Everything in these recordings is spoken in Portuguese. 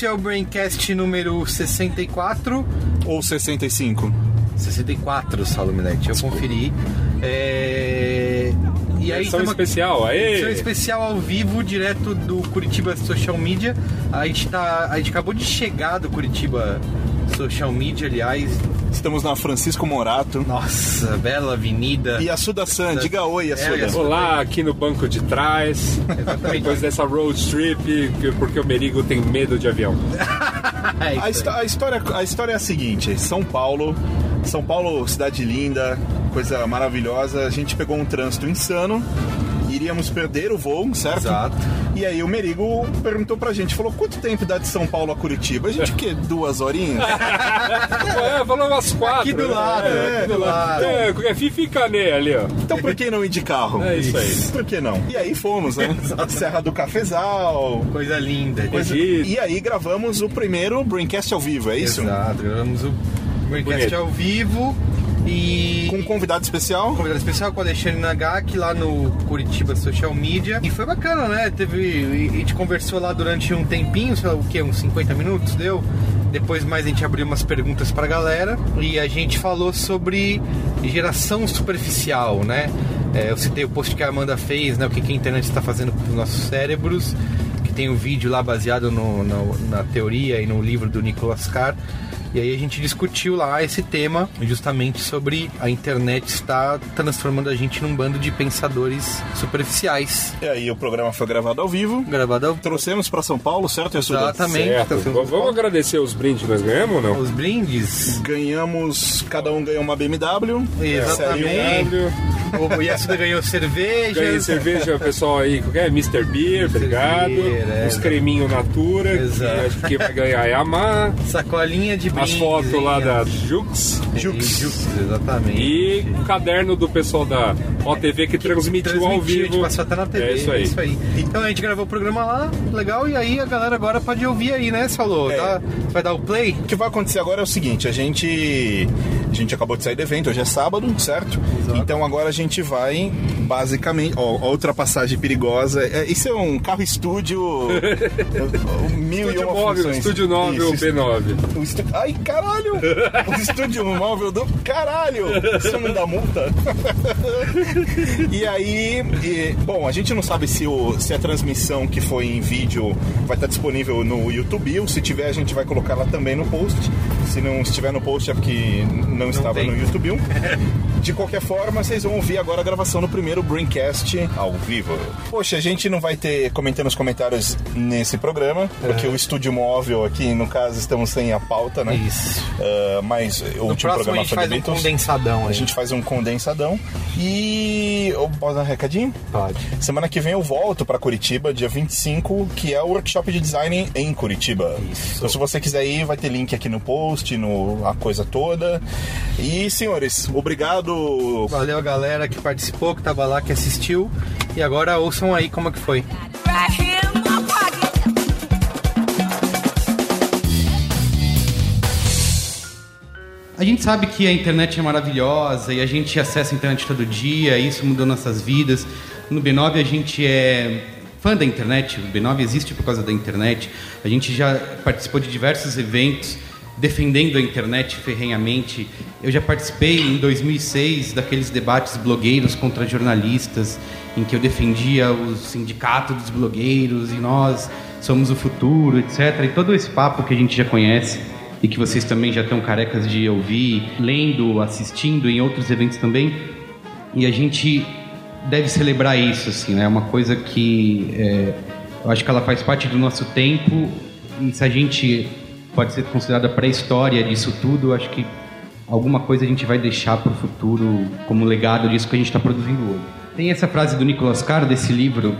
Esse é o Braincast número 64. Ou 65? 64, Saulo Milete, eu conferi. É... E aí, Edição tamo- especial, aê! Edição especial ao vivo, direto do Curitiba Social Media. A gente, tá, a gente acabou de chegar do Curitiba Social Media, aliás. Estamos na Francisco Morato. Nossa, bela avenida. E a Suda San, diga oi, É, Assuda. a Suda- Olá, aqui no banco de trás. Depois dessa road trip, que- porque o Merigo tem medo de avião. É A, a história, a história é a seguinte: São Paulo, São Paulo, cidade linda, coisa maravilhosa. A gente pegou um trânsito insano, iríamos perder o voo, certo? Exato. E aí o Merigo perguntou pra gente, falou: quanto tempo dá de São Paulo a Curitiba? A gente o quê? Duas horinhas? É, falou umas quatro. Aqui do né? lado, É, aqui do lado. É, é Fifi e Cané ali, ó. Então por que não ir de carro? É isso aí. Por que não? E aí fomos, né? Serra do Cafezal. Coisa linda. coisa-. E aí gravamos o primeiro Braincast ao vivo, é isso? Exato, gravamos o Braincast ao vivo e Com um convidado especial. convidado especial com o Alexandre Nagaki lá no Curitiba Social Media. E foi bacana, né? Teve. e- A gente conversou lá durante um tempinho, sei lá o que, uns 50 minutos deu. Depois mais a gente abriu umas perguntas pra galera e a gente falou sobre geração superficial, né? É, eu citei o post que a Amanda fez, né? O que que a internet está fazendo com os nossos cérebros, que tem um vídeo lá baseado no- no- na teoria e no livro do Nicolas Carr. E aí a gente discutiu lá esse tema, justamente sobre a internet estar transformando a gente num bando de pensadores superficiais. E aí o programa foi gravado ao vivo. Gravado ao... Trouxemos pra São Paulo, certo? Exatamente. Certo. tá sendo- V- Vamos agradecer os brindes que nós ganhamos ou não? Os blindes. Ganhamos, cada um ganhou uma BMW. Exatamente. O Yasuda ganhou cerveja. Ganhei cerveja, pessoal aí, qual que é? Mr. Beer, obrigado. Beer, é. Os creminhos Natura, que Exato. acho que vai ganhar é a Mar. Sacolinha de As brindes. fotos hein? lá da Jux. Jux. Jux, exatamente. E o caderno do pessoal da OTV que transmitiu, ao Transmitiu, a vivo. gente passou até na TV. É isso aí. Então a gente gravou o programa lá, legal, e aí a galera agora pode ouvir aí, né, Saulo? É. Dá- vai dar o play? O que vai acontecer agora é o seguinte, a gente a gente acabou de sair do evento, hoje é sábado, certo? Então agora a gente vai basicamente, ó, outra passagem perigosa. É, isso é um carro estúdio mil e Estúdio uma móvel, funções. estúdio móvel Isso, B9. O estu... Ai, caralho! O estúdio móvel do caralho! Isso não dá multa? e aí, e, bom, a gente não sabe se, o, se a transmissão que foi em vídeo vai estar disponível no YouTube. Ou se tiver, a gente vai colocar lá também no post. Se não estiver no post é porque não, estava tem. no YouTube. De qualquer forma, vocês vão ouvir agora a gravação do primeiro Braincast ao vivo. Poxa, a gente não vai ter comentando os comentários nesse programa, porque o estúdio móvel aqui, no caso, estamos sem a pauta, né? Isso. Ah, mas o No último a programa gente foi faz do um Beatles. condensadão A aí. gente faz um condensadão. E. eu Posso dar um recadinho? Pode. Semana que vem eu volto para Curitiba, dia 25, que é o workshop de design em Curitiba. Isso. Então, se você quiser ir, vai ter link aqui no post, no a coisa toda. E, senhores, obrigado. Valeu a galera que participou, que tava lá, que assistiu. E agora ouçam aí como é que foi. A gente sabe que a internet é maravilhosa e a gente acessa a internet todo dia, e isso mudou nossas vidas. No B9 a gente é fã da internet, o B9 existe por causa da internet. A gente já participou de diversos eventos defendendo a internet ferrenhamente. Eu já participei em 2006 daqueles debates blogueiros contra jornalistas, em que eu defendia o sindicato dos blogueiros e nós somos o futuro, etc. E todo esse papo que a gente já conhece e que vocês também já estão carecas de ouvir, lendo, assistindo em outros eventos também. E a gente deve celebrar isso, assim, né? É uma coisa que é, eu acho que ela faz parte do nosso tempo e se a gente pode ser considerada pré-história disso tudo, acho que alguma coisa a gente vai deixar para o futuro como legado disso que a gente está produzindo hoje. Tem essa frase do Nicolas Carr desse livro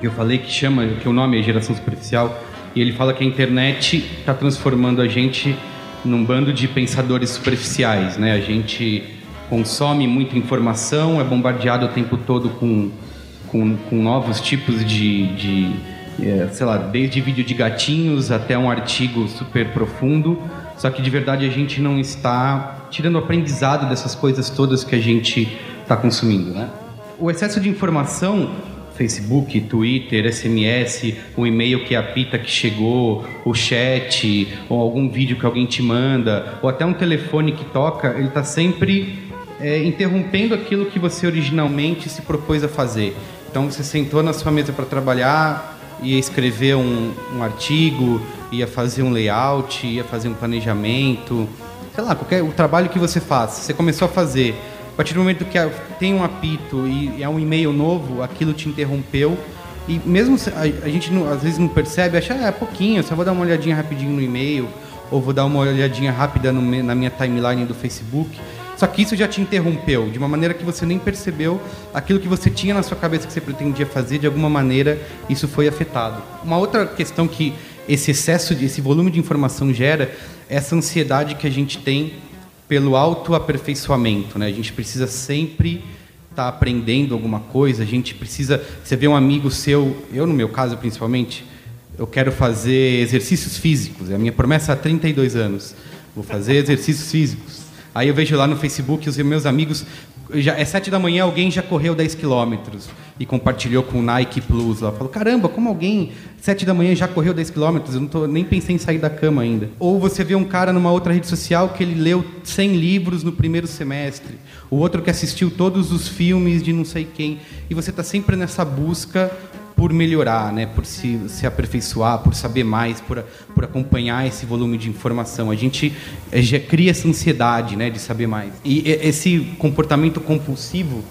que eu falei que chama, que o nome é Geração Superficial, e ele fala que a internet está transformando a gente num bando de pensadores superficiais, né? A gente consome muita informação, é bombardeado o tempo todo com, com, com novos tipos de, de sei lá, desde vídeo de gatinhos até um artigo super profundo, só que de verdade a gente não está tirando aprendizado dessas coisas todas que a gente está consumindo, né? O excesso de informação Facebook, Twitter, SMS, o e-mail que apita que chegou, o chat, ou algum vídeo que alguém te manda, ou até um telefone que toca, ele está sempre é, interrompendo aquilo que você originalmente se propôs a fazer. Então você sentou na sua mesa para trabalhar, ia escrever um, um artigo, ia fazer um layout, ia fazer um planejamento, sei lá, qualquer o trabalho que você faz, você começou a fazer a partir do momento que tem um apito e é um e-mail novo, aquilo te interrompeu. E mesmo a, a gente não, às vezes não percebe, acha, ah, é pouquinho, só vou dar uma olhadinha rapidinho no e-mail, ou vou dar uma olhadinha rápida no, na minha timeline do Facebook. Só que isso já te interrompeu, de uma maneira que você nem percebeu aquilo que você tinha na sua cabeça que você pretendia fazer, de alguma maneira isso foi afetado. Uma outra questão que esse excesso, de, esse volume de informação gera, é essa ansiedade que a gente tem pelo autoaperfeiçoamento, né? A gente precisa sempre estar tá aprendendo alguma coisa, a gente precisa, você vê um amigo seu, eu no meu caso principalmente, eu quero fazer exercícios físicos, é a minha promessa há 32 anos. Vou fazer exercícios físicos. Aí eu vejo lá no Facebook os meus amigos já, é sete da manhã, alguém já correu 10 quilômetros e compartilhou com o Nike Plus lá. Falou, caramba, como alguém sete da manhã já correu 10 quilômetros? Eu não tô, nem pensei em sair da cama ainda. Ou você vê um cara numa outra rede social que ele leu 100 livros no primeiro semestre. O outro que assistiu todos os filmes de não sei quem. E você está sempre nessa busca por melhorar, né? por se, se aperfeiçoar, por saber mais, por, por acompanhar esse volume de informação. A gente eh, já cria essa ansiedade né? de saber mais. E esse comportamento compulsivo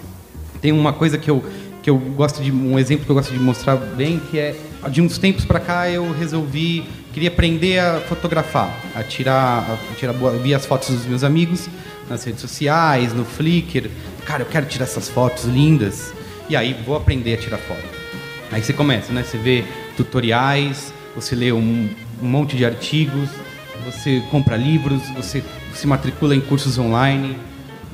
tem uma coisa que eu, que eu gosto de. um exemplo que eu gosto de mostrar bem, que é de uns tempos para cá eu resolvi. queria aprender a fotografar, a tirar, a tirar vi as fotos dos meus amigos nas redes sociais, no Flickr. Cara, eu quero tirar essas fotos lindas. E aí vou aprender a tirar foto. Aí você começa, né? Você vê tutoriais, você lê um, um monte de artigos, você compra livros, você se matricula em cursos online,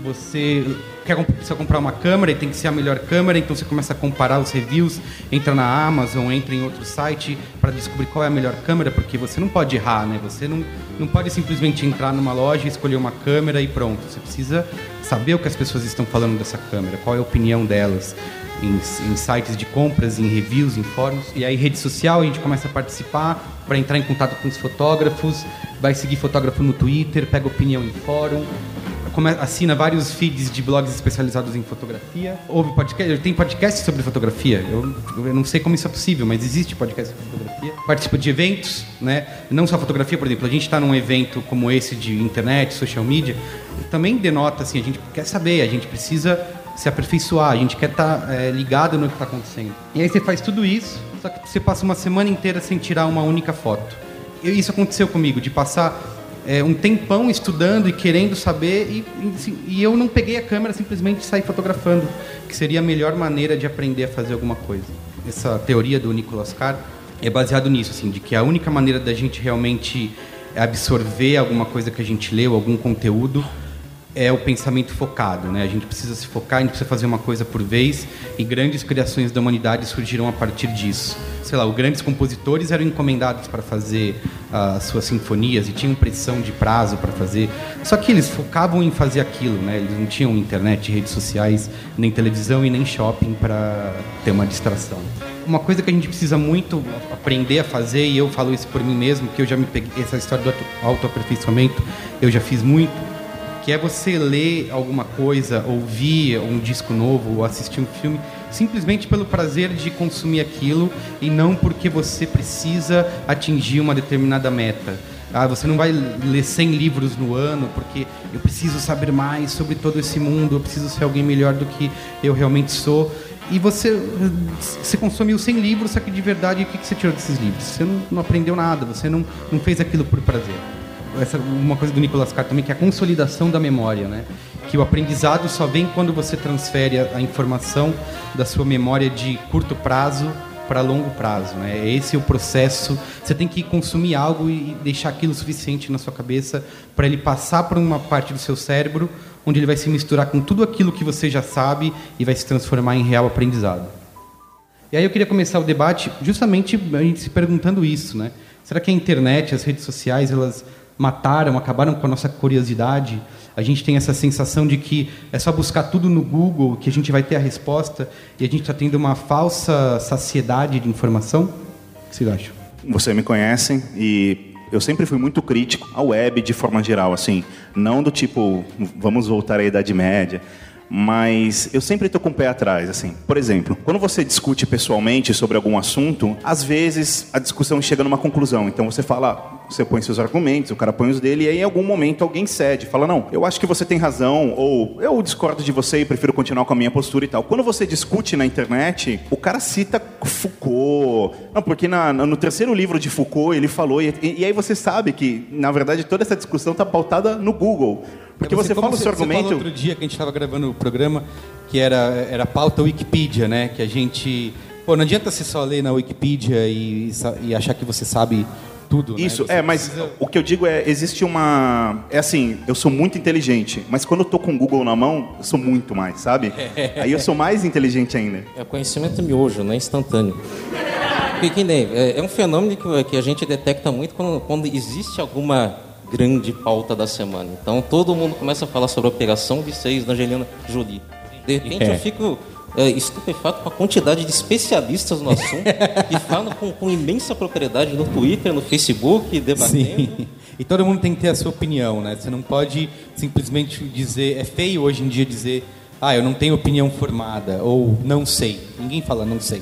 você quer precisa comprar uma câmera e tem que ser a melhor câmera, então você começa a comparar os reviews, entra na Amazon, entra em outro site para descobrir qual é a melhor câmera, porque você não pode errar, né? Você não, não pode simplesmente entrar numa loja, escolher uma câmera e pronto. Você precisa saber o que as pessoas estão falando dessa câmera, qual é a opinião delas em, em, sites de compras, em reviews, em fóruns. E aí, rede social, a gente começa a participar para entrar em contato com os fotógrafos, vai seguir fotógrafo no Twitter, pega opinião em fórum, assina vários feeds de blogs especializados em fotografia. Ouve podcast, tem podcast sobre fotografia. Eu, eu, não sei como isso é possível, mas existe podcast sobre fotografia. Participa de eventos, né? Não só fotografia, por exemplo. A gente está num evento como esse de internet, social media, também denota assim, a gente quer saber, a gente precisa se aperfeiçoar, a gente quer estar tá, é, ligado no que está acontecendo. E aí você faz tudo isso, só que você passa uma semana inteira sem tirar uma única foto. E isso aconteceu comigo, de passar é, um tempão estudando e querendo saber, e, e, assim, e, eu não peguei a câmera, simplesmente saí fotografando, que seria a melhor maneira de aprender a fazer alguma coisa. Essa teoria do Nicolas Carr é baseado nisso, assim, de que a única maneira da gente realmente absorver alguma coisa que a gente leu, algum conteúdo, é o pensamento focado, né? A gente precisa se focar, a gente precisa fazer uma coisa por vez e grandes criações da humanidade surgiram a partir disso. Sei lá, os grandes compositores eram encomendados para fazer uh, as suas sinfonias e tinham pressão de prazo para fazer. Só que eles focavam em fazer aquilo, né? Eles não tinham internet, redes sociais, nem televisão e nem shopping para ter uma distração. Uma coisa que a gente precisa muito aprender a fazer e eu falo isso por mim mesmo, que eu já me peguei essa história do autoaperfeiçoamento, eu já fiz muito que é você ler alguma coisa, ouvir um disco novo ou assistir um filme simplesmente pelo prazer de consumir aquilo e não porque você precisa atingir uma determinada meta. Ah, você não vai ler 100 livros no ano porque eu preciso saber mais sobre todo esse mundo, eu preciso ser alguém melhor do que eu realmente sou. E você, você consumiu 100 livros, só que de verdade, o que você tirou desses livros? Você não, não aprendeu nada, você não, não fez aquilo por prazer essa uma coisa do Nicolas Carr também que é a consolidação da memória, né? Que o aprendizado só vem quando você transfere a, a informação da sua memória de curto prazo para longo prazo, né? Esse é o processo. Você tem que consumir algo e deixar aquilo suficiente na sua cabeça para ele passar por uma parte do seu cérebro, onde ele vai se misturar com tudo aquilo que você já sabe e vai se transformar em real aprendizado. E aí eu queria começar o debate justamente a gente se perguntando isso, né? Será que a internet, as redes sociais, elas mataram, acabaram com a nossa curiosidade. A gente tem essa sensação de que é só buscar tudo no Google que a gente vai ter a resposta e a gente está tendo uma falsa saciedade de informação? O que vocês acham? Você me conhece e eu sempre fui muito crítico à web de forma geral, assim, não do tipo, vamos voltar à Idade Média, mas eu sempre estou com o pé atrás, assim. Por exemplo, quando você discute pessoalmente sobre algum assunto, às vezes a discussão chega numa conclusão. Então você fala, você põe seus argumentos, o cara põe os dele, e aí em algum momento alguém cede, fala, não, eu acho que você tem razão, ou eu discordo de você e prefiro continuar com a minha postura e tal. Quando você discute na internet, o cara cita Foucault. Não, porque na, no terceiro livro de Foucault ele falou, e, e aí você sabe que, na verdade, toda essa discussão está pautada no Google. Porque você, como fala o seu Você argumento. falou outro dia que a gente estava gravando o programa que era, era pauta Wikipedia, né? Que a gente... Pô, não adianta você só ler na Wikipedia e, e achar que você sabe tudo, né? Isso, Você é, mas precisa- o que eu digo é, existe uma... É assim, eu sou muito inteligente, mas quando eu tô com o Google na mão, eu sou muito mais, sabe? Aí eu sou mais inteligente ainda. É conhecimento miojo, não é instantâneo. Porque, é, é um fenômeno que, que a gente detecta muito quando, quando existe alguma grande pauta da semana. Então todo mundo começa a falar sobre a operação de seis da Angelina Jolie. De repente É. eu fico é, estupefato com a quantidade de especialistas no assunto que falam com, com imensa propriedade no Twitter, no Facebook, debatendo. Sim. E todo mundo tem que ter a sua opinião, né? Você não pode simplesmente dizer. É feio hoje em dia dizer, ah, eu não tenho opinião formada, ou não sei. Ninguém fala não sei.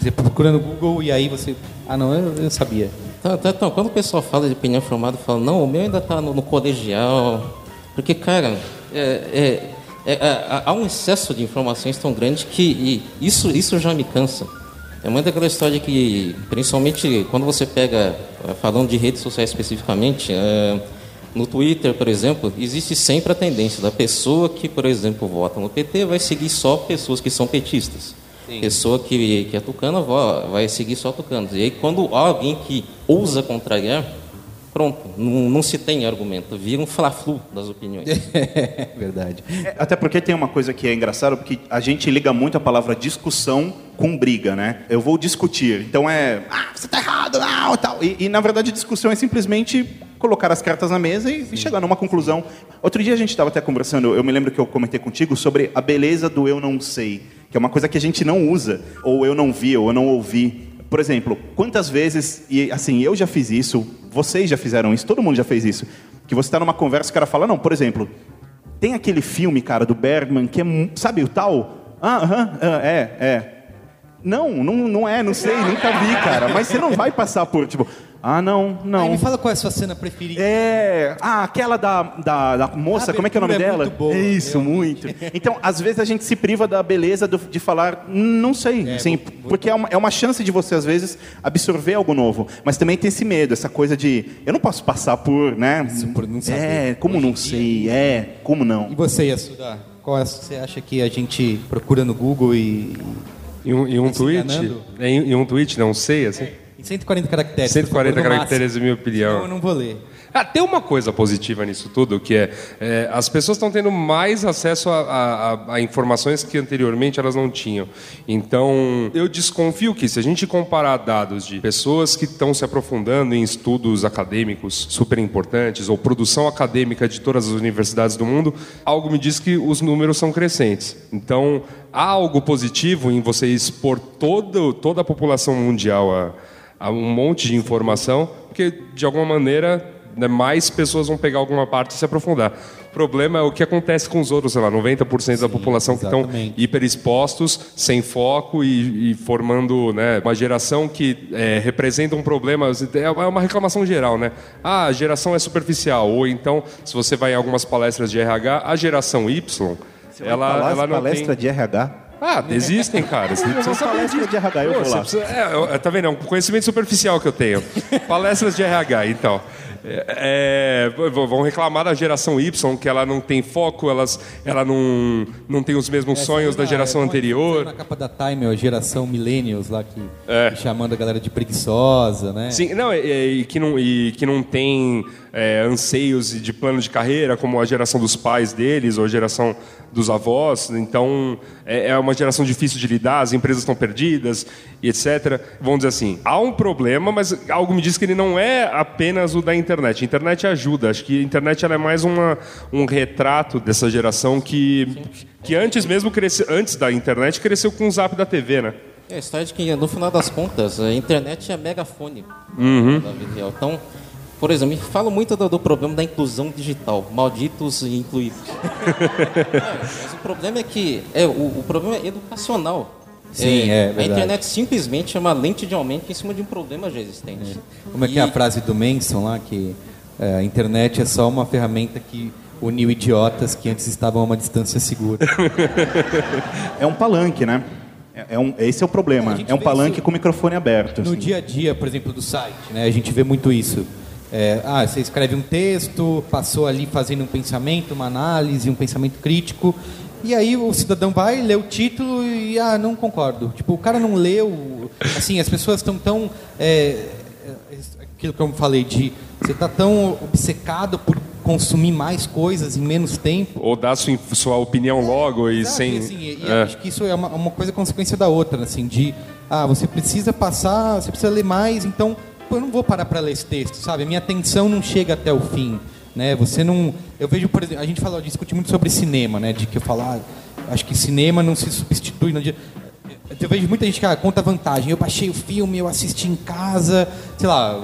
Você procura no Google e aí você. Ah, não, eu, eu sabia. Então, quando o pessoal fala de opinião formada, fala, não, o meu ainda está no, no colegial. Porque, cara, é, é, é, é, há um excesso de informações tão grande que isso, isso já me cansa. É muito aquela história que, principalmente quando você pega, eh, falando de redes sociais especificamente, eh, no Twitter, por exemplo, existe sempre a tendência da pessoa que, por exemplo, vota no PT vai seguir só pessoas que são petistas. Pessoa que, que é tucana vai seguir só tucanos. E aí, quando há alguém que ousa contrariar, pronto, não, não se tem argumento, vira um fla-flu das opiniões. É verdade. É, Até porque tem uma coisa que é engraçada, porque a gente liga muito a palavra discussão com briga, né? Eu vou discutir. Então é, ah, você tá errado, não, tal. E, e, na verdade discussão é simplesmente colocar as cartas na mesa e, e chegar numa conclusão. Outro dia a gente estava até conversando, eu me lembro que eu comentei contigo sobre a beleza do eu não sei, que é uma coisa que a gente não usa, ou eu não vi, ou eu não ouvi. Por exemplo, quantas vezes, e assim, eu já fiz isso, vocês já fizeram isso, todo mundo já fez isso, que você está numa conversa e o cara fala, não, por exemplo, tem aquele filme, cara, do Bergman, que é, sabe o tal? Ah, ah, é, é. Não, não, não é, não sei, nunca vi, cara. Mas você não vai passar por, tipo, ah, não, Aí não. me fala qual é a sua cena preferida. É, ah, aquela da, da, da moça, A como é que é o nome é dela? muito boa, Isso, muito. Então, às vezes a gente se priva da beleza do- de falar, "Hum, não sei, assim, vou- vou- porque é uma, é uma chance de você, às vezes, absorver algo novo. Mas também tem esse medo, essa coisa de, eu não posso passar por, né? Isso, por não saber. É, como Hoje não sei, é, como não. E você, Yasuda? Qual é, você acha que a gente procura no Google e. E um, e um tweet, é, em, em um tweet, não sei, assim. Em 140 caracteres. 140 por favor, caracteres, minha opinião. Eu não vou ler. Ah, tem uma coisa positiva nisso tudo, que é, é, as pessoas estão tendo mais acesso a, a- a- a informações que anteriormente elas não tinham. Então, eu desconfio que se a gente comparar dados de pessoas que estão se aprofundando em estudos acadêmicos super importantes ou produção acadêmica de todas as universidades do mundo, algo me diz que os números são crescentes. Então, há algo positivo em você expor todo, toda a população mundial a a um monte de informação, porque de alguma maneira né, mais pessoas vão pegar alguma parte e se aprofundar. O problema é o que acontece com os outros, sei lá, 90% da população que estão exatamente. hiperexpostos, sem foco e, e formando né, uma geração que é, representa um problema. É uma reclamação geral, né? Ah, a geração é superficial. Ou então, se você vai em algumas palestras de RH, a geração Y, ela, Falar ela não palestra tem... de RH? Ah, existem, cara. Você precisa saber disso. de RH, eu Pô, vou lá. precisa- é, eu- tá vendo? É um conhecimento superficial que eu tenho. Palestras de RH, então. É, é, vão reclamar da geração Y, que ela não tem foco, elas, ela não, não tem os mesmos sonhos da geração é, anterior. Na capa da Time, a geração Millennials lá que É. chamando a galera de preguiçosa, né? Sim, não, e, que não, e que não tem é, anseios de plano de carreira, como a geração dos pais deles ou a geração dos avós. Então, é, é uma geração difícil de lidar, as empresas estão perdidas e etc. Vamos dizer assim, há um problema, mas algo me diz que ele não é apenas o da internet. A internet ajuda. Acho que a internet é mais uma, um retrato dessa geração que, que antes mesmo cresceu, antes da internet cresceu com o zap da TV, né? É a história de que, no final das contas, a internet é megafone Uhum. da vida real. Então, por exemplo, me falo muito do, do problema da inclusão digital. Malditos e incluídos. É, mas o problema é que é, o, o problema é educacional. Sim, é A verdade. internet simplesmente é uma lente de aumento em cima de um problema já existente. Como é que é a E- frase do Manson lá, que é, a internet é só uma ferramenta que uniu idiotas que antes estavam a uma distância segura. É um palanque, né? É, é um, esse é o problema. A É um palanque isso com o microfone aberto. No assim. dia a dia, por exemplo, do site, né, a gente vê muito isso. É, ah, você escreve um texto, passou ali fazendo um pensamento, uma análise, um pensamento crítico, e aí o cidadão vai, lê o título e, ah, não concordo. Tipo, o cara não leu, assim, as pessoas estão tão... é, é, aquilo que eu falei de... Você está tão obcecado por consumir mais coisas em menos tempo, Ou dar sua, sua opinião logo e sem. assim, e- É. acho que isso é uma, uma coisa consequência da outra, assim, de ah, você precisa passar, você precisa ler mais, então eu não vou parar para ler esse texto, sabe? A minha atenção não chega até o fim, né? Você não, eu vejo, por exemplo, a gente fala, discute muito sobre cinema, né? De que eu falar, acho que cinema não se substitui dia eu vejo muita gente que ah, conta vantagem. Eu baixei o filme, eu assisti em casa, sei lá,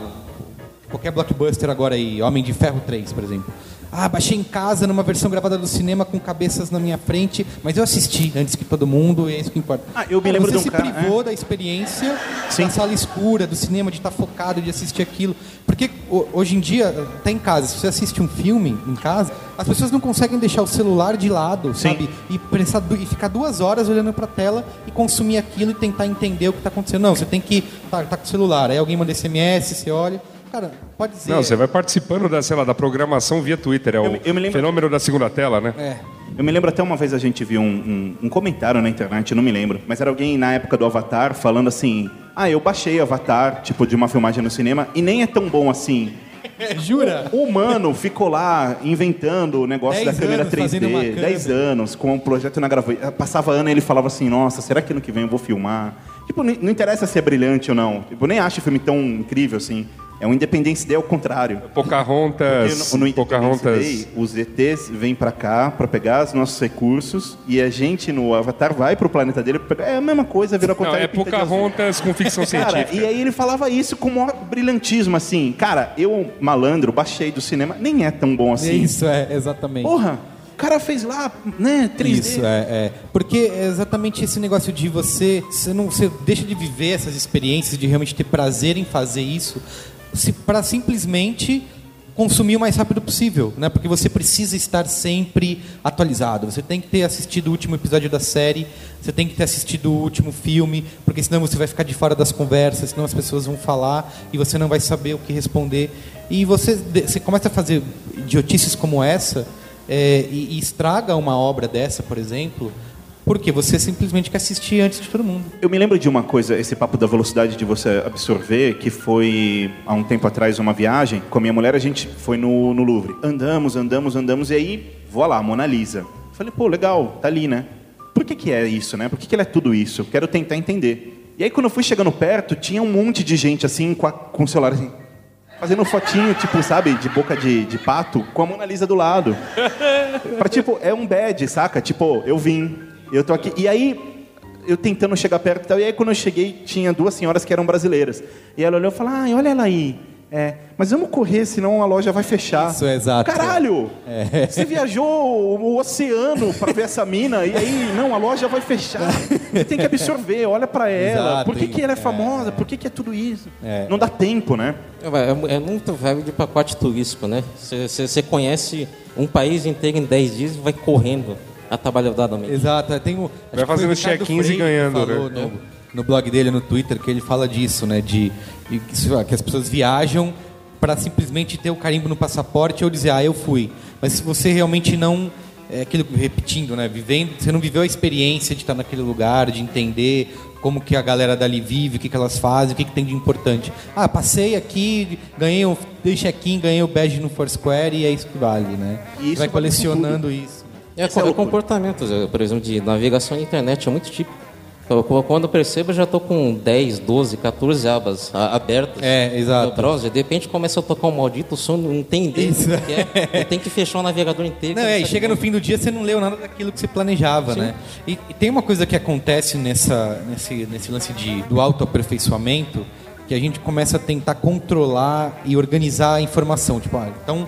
qualquer blockbuster agora aí, Homem de Ferro 3, por exemplo. Ah, baixei em casa numa versão gravada do cinema com cabeças na minha frente, mas eu assisti antes que todo mundo, e é isso que importa. Ah, eu me Cara, lembro você de um se cara- privou da experiência Sim. da sala escura, do cinema, de estar focado, de assistir aquilo. Porque ho- hoje em dia, tá em casa, se você assiste um filme em casa, as pessoas não conseguem deixar o celular de lado, Sim. sabe? E, du- e ficar duas horas olhando para a tela e consumir aquilo e tentar entender o que está acontecendo. Não, você tem que estar tá, com o celular. Aí alguém manda SMS, você olha. Cara, pode dizer. Não, você vai participando da, sei lá, da programação via Twitter. É o me- eu me lembro- fenômeno da segunda tela, né? É. Eu me lembro até uma vez a gente viu um, um- um comentário na internet, eu não me lembro, mas era alguém na época do Avatar falando assim: Ah, eu baixei Avatar, tipo, de uma filmagem no cinema, e nem é tão bom assim. Jura? O humano ficou lá inventando o negócio Dez da câmera anos fazendo uma 3D, câmera. 10 anos, com um projeto na gravura. Passava ano e ele falava assim: Nossa, será que ano que vem eu vou filmar? Tipo, não interessa se é brilhante ou não. Tipo, eu nem acho o filme tão incrível assim. É um Independence Day ao contrário. Pocahontas. No, no Independence Pocahontas. Day, os ETs vêm pra cá pra pegar os nossos recursos e a gente no Avatar vai pro planeta dele pra pegar. É a mesma coisa, vira ao Não, contrário. é e. Pocahontas com ficção Cara, científica. e aí ele falava isso com o maior brilhantismo, assim. Cara, eu, malandro, baixei do cinema, nem é tão bom assim. Isso, é, exatamente. Porra, o cara fez lá, né, 3D. Isso, é, é. Porque é exatamente esse negócio de você, você não, você deixa de viver essas experiências, de realmente ter prazer em fazer isso, para simplesmente consumir o mais rápido possível, né? Porque você precisa estar sempre atualizado. Você tem que ter assistido o último episódio da série, você tem que ter assistido o último filme, porque senão você vai ficar de fora das conversas, senão as pessoas vão falar e você não vai saber o que responder. E você, você começa a fazer idiotices como essa é, e, e estraga uma obra dessa, por exemplo, porque você simplesmente quer assistir antes de todo mundo. Eu me lembro de uma coisa, esse papo da velocidade de você absorver, que foi há um tempo atrás uma viagem. Com a minha mulher, a gente foi no, no Louvre. Andamos, andamos, andamos, e aí, vou lá, Mona Lisa. Falei, pô, legal, tá ali, né? Por que, que é isso, né? Por que, que ela é tudo isso? Quero tentar entender. E aí, quando eu fui chegando perto, tinha um monte de gente assim, com, a, com o celular assim. Fazendo fotinho, tipo, sabe, de boca de, de pato, com a Mona Lisa do lado. Pra, tipo, é um badge, saca? Tipo, eu vim, eu tô aqui. E aí, eu tentando chegar perto e tal. E aí, quando eu cheguei, tinha duas senhoras que eram brasileiras. E ela olhou e falou: ai, olha ela aí. É, mas vamos correr, senão a loja vai fechar. Isso, é exato. Caralho! Você viajou o, o oceano pra ver essa mina e aí, não, a loja vai fechar. Você tem que absorver, olha pra ela. Exato, Por que, que ela é é. famosa? Por que, que é tudo isso? É. Não dá tempo, né? É, é muito velho de pacote turístico, né? Você conhece um país inteiro em 10 dias e vai correndo atabalhadamente. Exato, tem o, acho Vai fazendo check-ins e ganhando, falou né? No, no blog dele, no Twitter, que ele fala disso, né? De, de que, as pessoas viajam para simplesmente ter o carimbo no passaporte ou dizer, ah, eu fui. Mas se você realmente não é aquilo que- repetindo, né? Vivendo, você não viveu a experiência de estar naquele lugar, de entender como que a galera dali vive, o que, que elas fazem, o que, que tem de importante. Ah, passei aqui, ganhei o dei check-in, ganhei o badge no Foursquare e é isso que vale, né? E isso Vai colecionando isso. É, Essa é comportamentos, eh, por exemplo, de navegação na internet é muito típico. Eu- Quando eu percebo, eu já estou com 10, 12, 14 abas abertas. É, exato. No browser, de repente começa a tocar um maldito som, não tem ideia Isso. que é. Eu tenho que fechar o navegador inteiro. Não, é, e chega no fim do dia você não leu nada daquilo que você planejava, né? E, e tem uma coisa que acontece nessa, nesse, nesse lance de, do autoaperfeiçoamento, que a gente começa a tentar controlar e organizar a informação. Tipo, ah, então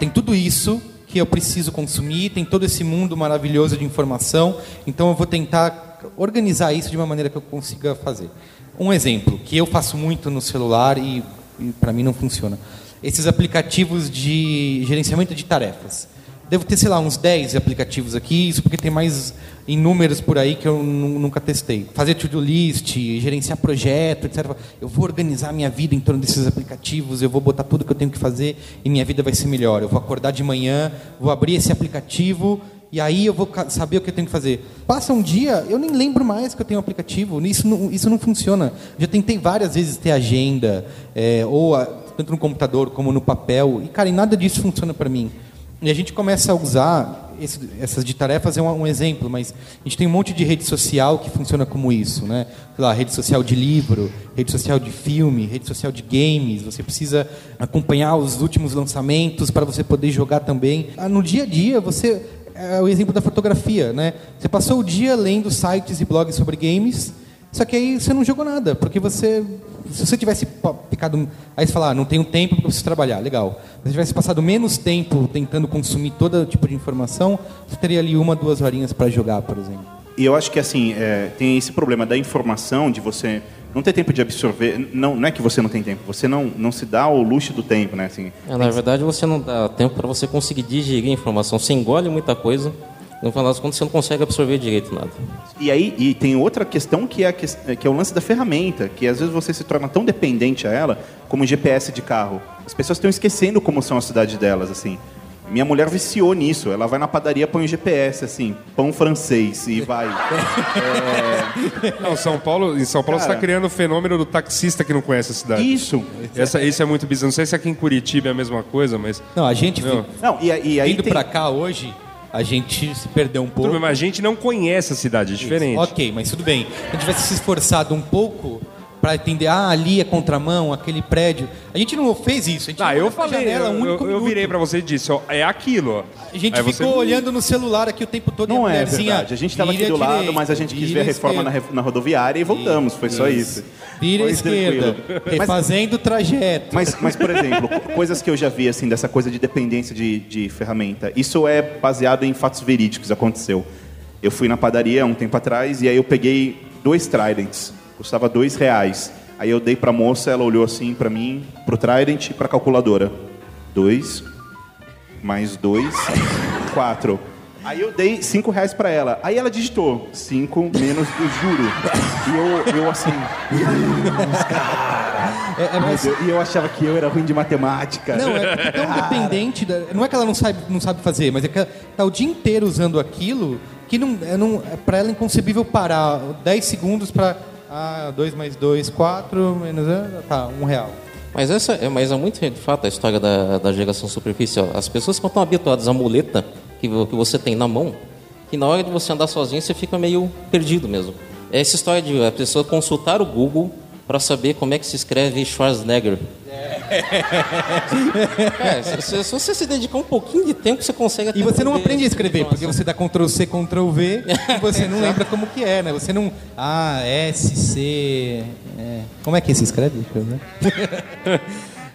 tem tudo isso que eu preciso consumir, tem todo esse mundo maravilhoso de informação, então eu vou tentar organizar isso de uma maneira que eu consiga fazer. Um exemplo que eu faço muito no celular e, e para mim não funciona. Esses aplicativos de gerenciamento de tarefas. Devo ter, sei lá, uns 10 aplicativos aqui, isso porque tem mais inúmeros por aí que eu nu- nunca testei. Fazer to-do list, gerenciar projeto, etc. Eu vou organizar minha vida em torno desses aplicativos, eu vou botar tudo que eu tenho que fazer e minha vida vai ser melhor. Eu vou acordar de manhã, vou abrir esse aplicativo e aí eu vou saber o que eu tenho que fazer. Passa um dia, eu nem lembro mais que eu tenho um aplicativo. Isso não, isso não funciona. Já tentei várias vezes ter agenda, é, ou a- tanto no computador como no papel, e cara, e nada disso funciona para mim. E a gente começa a usar esse- essas de tarefas é um, um exemplo, mas a gente tem um monte de rede social que funciona como isso, né? Sei lá, rede social de livro, rede social de filme, rede social de games. Você precisa acompanhar os últimos lançamentos para você poder jogar também. Ah, No dia a dia, você é o exemplo da fotografia, né? Você passou o dia lendo sites e blogs sobre games, só que aí você não jogou nada, porque você. Se você tivesse ficado. Aí você fala, ah, não tenho tempo porque eu preciso trabalhar, legal. Se você tivesse passado menos tempo tentando consumir todo tipo de informação, você teria ali uma, duas horinhas para jogar, por exemplo. E eu acho que assim, é, tem esse problema da informação, de você não ter tempo de absorver. Não, não é que você não tem tempo, você não, não se dá o luxo do tempo, né? Assim, É, na verdade, você não dá tempo para você conseguir digerir a informação. Você engole muita coisa, no final das contas você não consegue absorver direito nada. E aí e tem outra questão que é, a que é o lance da ferramenta, que às vezes você se torna tão dependente a ela como o GPS de carro. As pessoas estão esquecendo como são as cidades delas, assim. Minha mulher viciou nisso. Ela vai na padaria, põe o GPS, assim, pão francês e vai. Não, São Paulo, em São Paulo você está criando o fenômeno do taxista que não conhece a cidade. Isso. Essa, isso é muito bizarro. Não sei se aqui em Curitiba é a mesma coisa, mas. Não, a gente, Não. Não, e, a- e aí vindo tem... para cá hoje, a gente se perdeu um Tudo pouco. bem, mas a gente não conhece a cidade, é diferente. Ok, mas tudo bem. Se a gente tivesse se esforçado um pouco para entender, ah, ali é contramão, aquele prédio. A gente não fez isso. A gente Ah, eu falei, janela eu, um eu, único eu virei pra você e disse, ó, é aquilo. A gente Aí ficou você- olhando no celular aqui o tempo todo e a Não é verdade. A gente estava aqui do lado, direita, mas a gente quis ver a reforma na, na rodoviária e voltamos. Foi só isso. Vira à esquerda, refazendo o trajeto. Mas, mas, por exemplo, co- coisas que eu já vi, assim, dessa coisa de dependência de, de ferramenta. Isso é baseado em fatos verídicos, aconteceu. Eu fui na padaria um tempo atrás e aí eu peguei dois Tridents. Custava dois reais. Aí eu dei pra moça, ela olhou assim pra mim, pro Trident e pra calculadora. Dois, mais dois, quatro. Aí eu dei cinco reais pra ela. Aí ela digitou cinco menos do juro. E eu, eu assim... É, é, Meu Deus, E eu achava que eu era ruim de matemática. Não, é porque tão dependente. Da, não é que ela não sabe, não sabe fazer, mas é que ela tá o dia inteiro usando aquilo que não, é, não, é para ela é inconcebível parar 10 segundos para. Ah, 2 mais 2, 4, menos. ah, Tá, um real. Mas essa é, mas é muito de fato a história da, da geração superficial. As pessoas que estão habituadas à muleta que, que você tem na mão, que na hora de você andar sozinho você fica meio perdido mesmo. É essa história de a pessoa consultar o Google para saber como é que se escreve Schwarzenegger. É, se, se- se você se dedicar um pouquinho de tempo, você consegue E você não aprende a escrever, porque você dá Ctrl C, Ctrl V e você não lembra como que é, né? Você não. Ah, S, C. é. Como é que se escreve?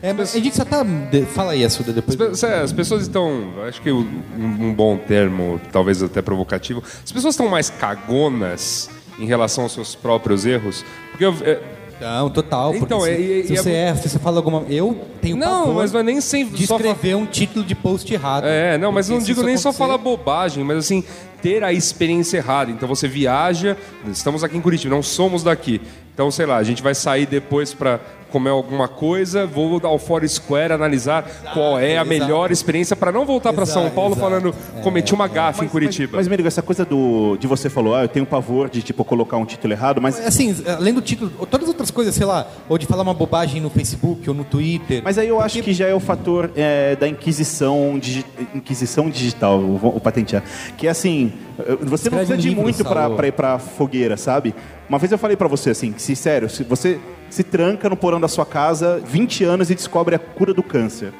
É, mas a gente só tá. Fala aí, Assuda, depois. As pe- As pessoas estão, acho que um, um bom termo, talvez até provocativo, as pessoas estão mais cagonas em relação aos seus próprios erros. Porque eu, é, Não, total. Então, se, é- se é você erra, se você fala alguma. Eu tenho não, mas não é nem sem de só fa- escrever um título de post errado. É, não, mas não digo nem só acontecer- falar bobagem, mas assim, ter a experiência errada. Então você viaja, estamos aqui em Curitiba, não somos daqui. Então, sei lá, a gente vai sair depois para comer alguma coisa, vou ao Fora Square analisar qual é a exato. melhor experiência para não voltar para São Exato, Paulo exato. falando cometi uma gafe em Mas, Curitiba. mas Merigo, essa coisa do de você falou, ah, eu tenho pavor de tipo colocar um título errado, mas Assim, além do título, todas as outras coisas, sei lá, ou de falar uma bobagem no Facebook ou no Twitter. Mas aí eu acho que já é o fator é, da inquisição, digi- inquisição digital, o, o patentear. Que é assim, você não Escreve precisa um de livro, muito pra ir pra fogueira, sabe? Uma vez eu falei pra você assim, que se sério, se você se tranca no porão da sua casa 20 anos e descobre a cura do câncer.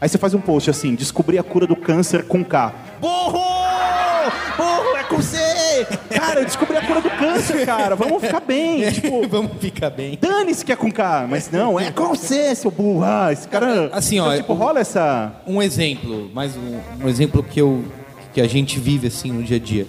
Aí você faz um post assim, descobri a cura do câncer com K. Burro! Burro, é com C! Cara, eu descobri a cura do câncer, cara. Vamos ficar bem. Tipo, Vamos ficar bem. Dane-se que é com K, mas não, é com C, seu burro. Ah, esse cara. Assim, ó, Então, tipo, rola essa. Um exemplo, mais um, um exemplo que eu que a gente vive assim no dia a dia.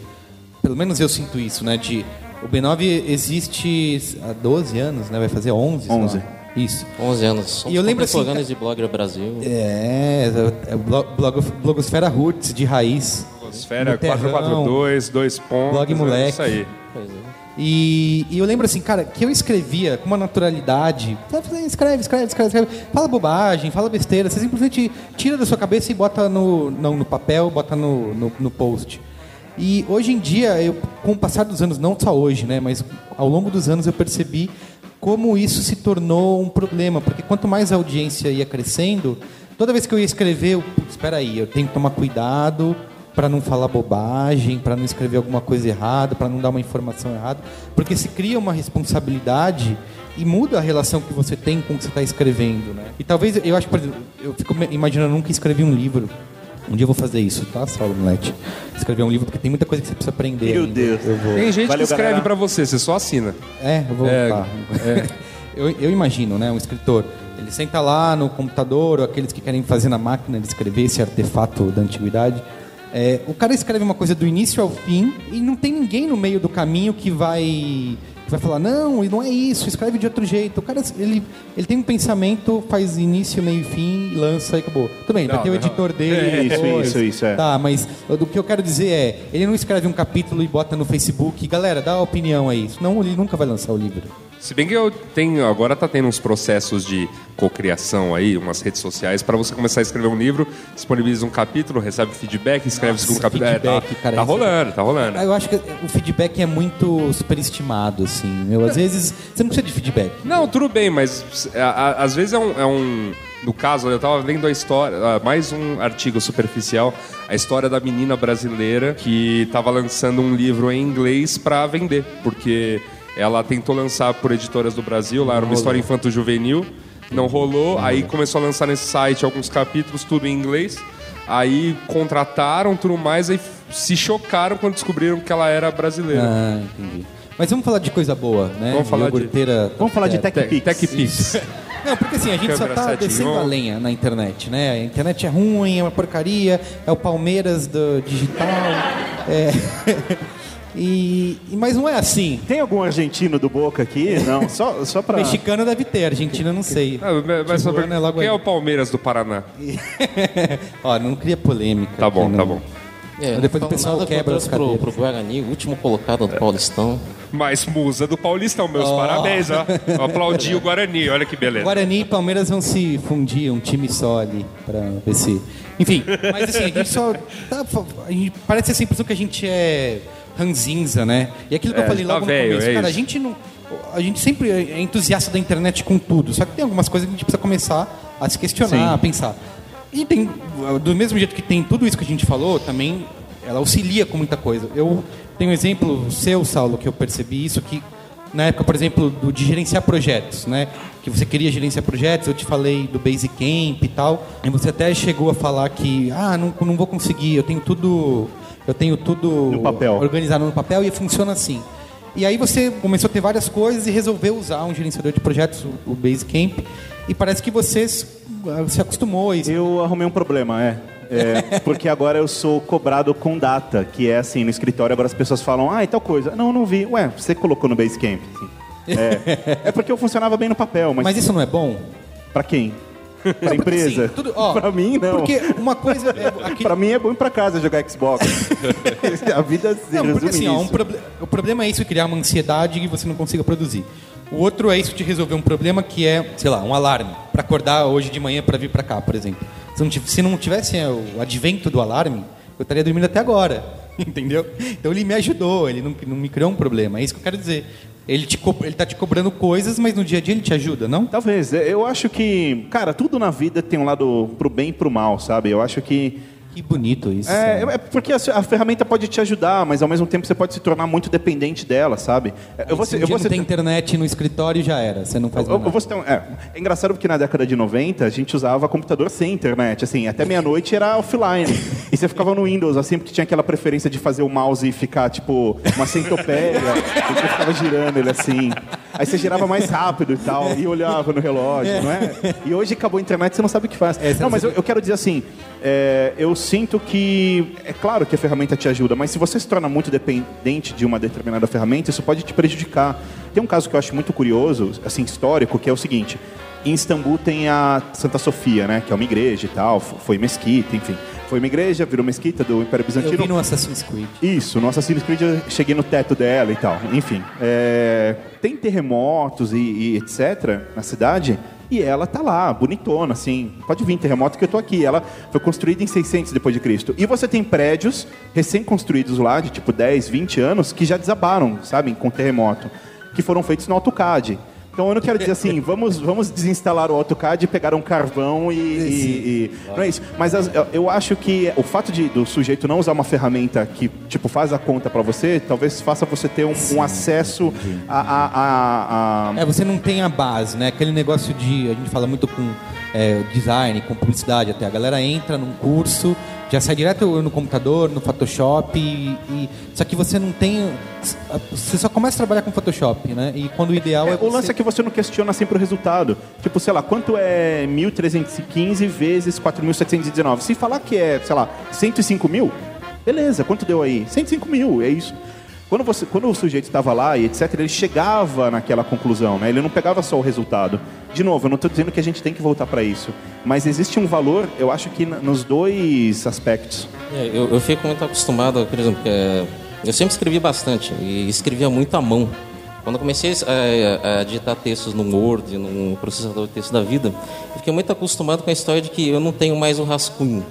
Pelo menos eu sinto isso, né? De o B9 existe há 12 anos, né? Vai fazer 11. sei lá. 11. Isso. 11 anos. Somos E eu lembro assim, de Blogger Brasil. É, é blog, blogosfera roots de raiz. Terrão. 442, dois pontos. Blog é moleque. Isso aí. Pois é. E, e eu lembro assim, cara, que eu escrevia com uma naturalidade. Você vai Escreve, escreve, escreve, escreve. Fala bobagem, fala besteira. Você simplesmente tira da sua cabeça e bota no, não, no papel, bota no, no, no post. E hoje em dia, eu, com o passar dos anos, não só hoje, né, mas ao longo dos anos eu percebi como isso se tornou um problema. Porque quanto mais a audiência ia crescendo, toda vez que eu ia escrever, eu, "Putz, espera aí, eu tenho que tomar cuidado para não falar bobagem, para não escrever alguma coisa errada, para não dar uma informação errada, porque se cria uma responsabilidade e muda a relação que você tem com o que você está escrevendo, né? E talvez eu acho, por exemplo, eu fico imaginando eu nunca escrevi um livro. Um dia eu vou fazer isso, tá, Saulo Mulete? Escrever um livro porque tem muita coisa que você precisa aprender. Meu ainda. Deus. Eu vou. Tem gente Valeu, que escreve galera. pra você, você só assina. É, eu vou. É, tá. eu, eu imagino, né? Um escritor. Ele senta lá no computador, ou aqueles que querem fazer na máquina de escrever esse artefato da antiguidade. É, o cara escreve uma coisa do início ao fim e não tem ninguém no meio do caminho que vai vai falar não, não é isso, escreve de outro jeito. O cara ele, ele tem um pensamento, faz início, meio e fim, lança e acabou. Tudo bem, Não, vai ter o não. editor dele. Isso, depois. isso, isso, é. Tá, mas o que eu quero dizer é, ele não escreve um capítulo e bota no Facebook, galera, dá a opinião aí. Não, ele nunca vai lançar o livro. Se bem que eu tenho, agora tá tendo uns processos de cocriação aí, umas redes sociais, para você começar a escrever um livro, disponibiliza um capítulo, recebe feedback, escreve o segundo Nossa, capítulo. É, tá, cara, tá isso- rolando, tá rolando. Eu acho que o feedback é muito superestimado, assim. Meu, às vezes você não precisa de feedback. Não, tudo bem, mas a- a- às vezes é um, é um- No caso, eu tava lendo a história, ah, mais um artigo superficial, a história da menina brasileira que tava lançando um livro em inglês para vender, porque ela tentou lançar por editoras do Brasil, lá era uma história infanto-juvenil, não rolou, aí começou a lançar nesse site alguns capítulos, tudo em inglês. Aí contrataram tudo mais, aí se chocaram quando descobriram que ela era brasileira. Ah, entendi. Mas vamos falar de coisa boa, né? Vamos falar de- Iogurteira- Vamos falar de é, Tech Pix. Tech Pix. Não, porque assim, a gente só Câmera tá sete descendo a lenha na internet, né? A internet é ruim, é uma porcaria, é o Palmeiras do digital. é... e... e- Mas não é assim. Tem algum argentino do Boca aqui? Não, só, só pra. Mexicano deve ter, Argentina não sei. Ah, mas só pra- Tijuana é logo quem é aí. o Palmeiras do Paraná? Ó, não cria polêmica. Tá bom, aqui, tá bom. É, Depois o pessoal quebra as pro, pro Guarani, o último colocado do Paulistão. Mas musa do Paulistão, meus parabéns, ó. Aplaudi o Guarani, olha que beleza. Guarani e Palmeiras vão se fundir, um time só ali, pra ver se. Enfim, mas assim, a gente só. tá- a gente- parece essa impressão que a gente é ranzinza, né? E aquilo que É, eu falei tá logo velho, no começo, é cara, a gente não. A gente sempre é entusiasta da internet com tudo, só que tem algumas coisas que a gente precisa começar a se questionar, Sim. a pensar. E tem, do mesmo jeito que tem tudo isso que a gente falou, também ela auxilia com muita coisa. Eu tenho um exemplo seu, Saulo, que eu percebi isso, que na época, por exemplo, do, de gerenciar projetos, né? Que você queria gerenciar projetos, eu te falei do Basecamp e tal, e você até chegou a falar que, ah, não, não vou conseguir, eu tenho tudo, eu tenho tudo organizado no papel e funciona assim. E aí você começou a ter várias coisas e resolveu usar um gerenciador de projetos, o Basecamp, e parece que você se se acostumou. E Eu arrumei um problema, é. É, porque agora eu sou cobrado com data, que é assim, no escritório agora as pessoas falam, ah, e tal coisa. Não, não vi. Ué, você colocou no Basecamp. Assim. É, é porque eu funcionava bem no papel, mas, Mas isso não é bom? pra quem? Pra empresa? assim, tudo- ó, pra mim, não. Porque uma coisa é aquele- Pra mim é bom ir pra casa jogar Xbox. A vida se Não, porque assim, ó, um proble- o problema é isso, criar uma ansiedade e você não consiga produzir. O outro é isso de resolver um problema que é, sei lá, um alarme. Para acordar hoje de manhã para vir para cá, por exemplo. Se não, se não tivesse é, o advento do alarme, eu estaria dormindo até agora. Entendeu? Então ele me ajudou, ele não, não me criou um problema. É isso que eu quero dizer. Ele, te co- ele tá te cobrando coisas, mas no dia a dia ele te ajuda, não? Talvez. É, Eu acho que, cara, tudo na vida tem um lado pro bem e pro mal, sabe? Eu acho que Que bonito isso. É, é porque a, a ferramenta pode te ajudar, mas ao mesmo tempo você pode se tornar muito dependente dela, sabe? É, Eu vou, Se eu dia vou não tem internet no escritório, já era. Você não faz eu, eu é, é engraçado porque na década de 90 a gente usava computador sem internet, assim, até meia-noite era offline. E você ficava no Windows, assim, porque tinha aquela preferência de fazer o mouse e ficar, tipo, uma centopeia, e você ficava girando ele assim. Aí você girava mais rápido e tal, e olhava no relógio, não é? E hoje acabou a internet, você não sabe o que faz. É, não, mas eu, eu quero dizer assim, é, eu sinto que, é claro que a ferramenta te ajuda, mas se você se torna muito dependente de uma determinada ferramenta, isso pode te prejudicar. Tem um caso que eu acho muito curioso, assim, histórico, que é o seguinte. Em Istambul tem a Santa Sofia, né? Que é uma igreja e tal, foi mesquita, enfim. Foi uma igreja, virou mesquita do Império Eu Bizantino. vi no Assassin's Creed. Isso, no Assassin's Creed eu cheguei no teto dela e tal. Enfim, é, tem terremotos e, e etc. na cidade e ela tá lá, bonitona, assim. Pode vir terremoto que eu tô aqui. Ela foi construída em 600 depois de Cristo. E você tem prédios recém-construídos lá, de tipo 10, 20 anos, que já desabaram, sabe, com terremoto, que foram feitos no AutoCAD. Então eu não quero dizer assim, vamos, vamos desinstalar o AutoCAD e pegar um carvão e. e- e- Não é isso. Mas as- eu- eu acho que o fato de, do sujeito não usar uma ferramenta que tipo faz a conta para você, talvez faça você ter um, um acesso a. a, a- a- É, você não tem a base, né? Aquele negócio de. A gente fala muito com é, design, com publicidade até. A galera entra num curso, já sai direto no computador, no Photoshop, e, e- só que você não tem. Você só começa a trabalhar com Photoshop, né? E quando o ideal é. É, o lance você- é que você não questiona sempre o resultado. Tipo, sei lá, quanto é 1.315 vezes 4.719? Se falar que é, sei lá, 105 mil, beleza, quanto deu aí? 105 mil, é isso. Quando, você, quando o sujeito estava lá e etc., ele chegava naquela conclusão, né? Ele não pegava só o resultado. De novo, eu não estou dizendo que a gente tem que voltar para isso. Mas existe um valor, eu acho que nos dois aspectos. É, eu, eu fico muito acostumado, por exemplo, que, é, eu sempre escrevi bastante e escrevia muito à mão. Quando eu comecei a, a digitar textos no Word, no processador de texto da vida, eu fiquei muito acostumado com a história de que eu não tenho mais o rascunho.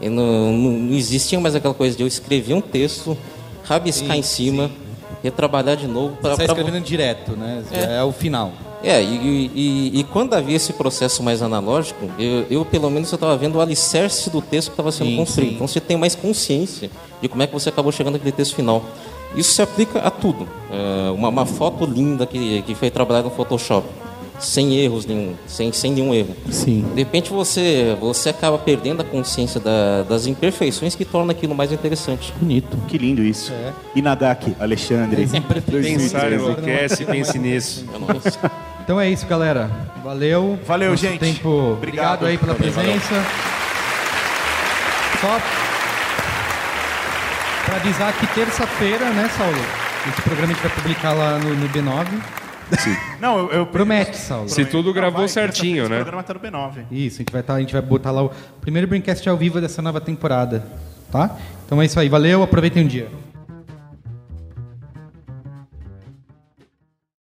E não, não existia mais aquela coisa de eu escrever um texto, rabiscar em cima, retrabalhar de novo Você para está escrevendo direto, né? É, é o final. É, e, e- e quando havia esse processo mais analógico, eu, eu, pelo menos eu estava vendo o alicerce do texto que estava sendo Sim, construído. sim. Então você tem mais consciência de como é que você acabou chegando naquele texto final. Isso se aplica a tudo. É, uma, uma foto linda que, que foi trabalhada no Photoshop, sem erros nenhum, sem, sem nenhum erro. Sim. De repente você, você acaba perdendo a consciência da- das imperfeições que torna aquilo mais interessante. Bonito. Que lindo isso. Inagaki, Alexandre. Sempre Pensar, 2013. enlouquece, pense nisso. Eu não- Então é isso, galera. Valeu. Valeu, Nosso gente. Tempo. Obrigado. Obrigado aí pela Valeu, valeu. presença. Só para avisar que terça-feira, né, Saulo? Esse programa a gente vai publicar lá no, no B9. Não, eu, eu Promete, Saulo. Se tudo gravou vai, certinho, né? programa tá no B9. Isso, a gente vai, tá, a gente vai botar lá o primeiro Braincast ao vivo dessa nova temporada, tá? Então é isso aí, valeu, aproveitem o dia.